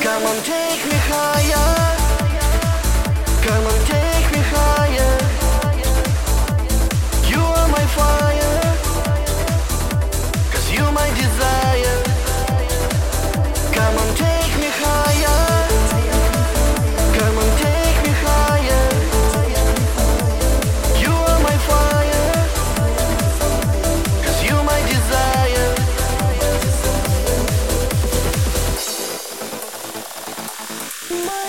Come on, take me higher. Come on, take My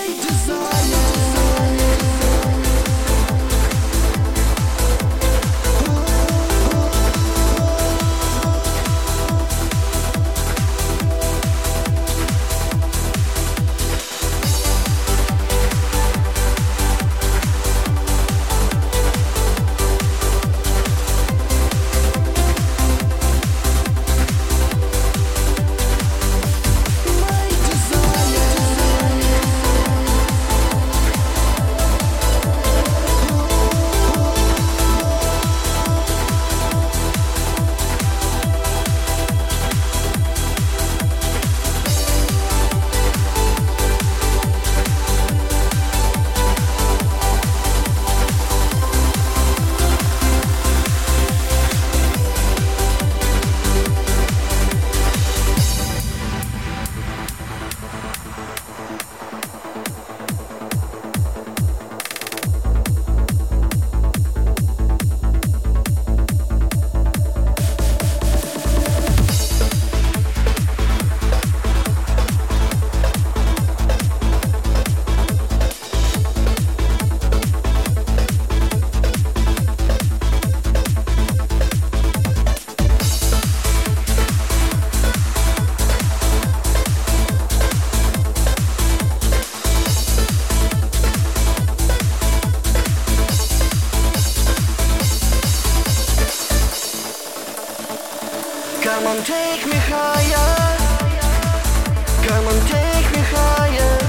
Come on, take me higher. Come on, take me higher.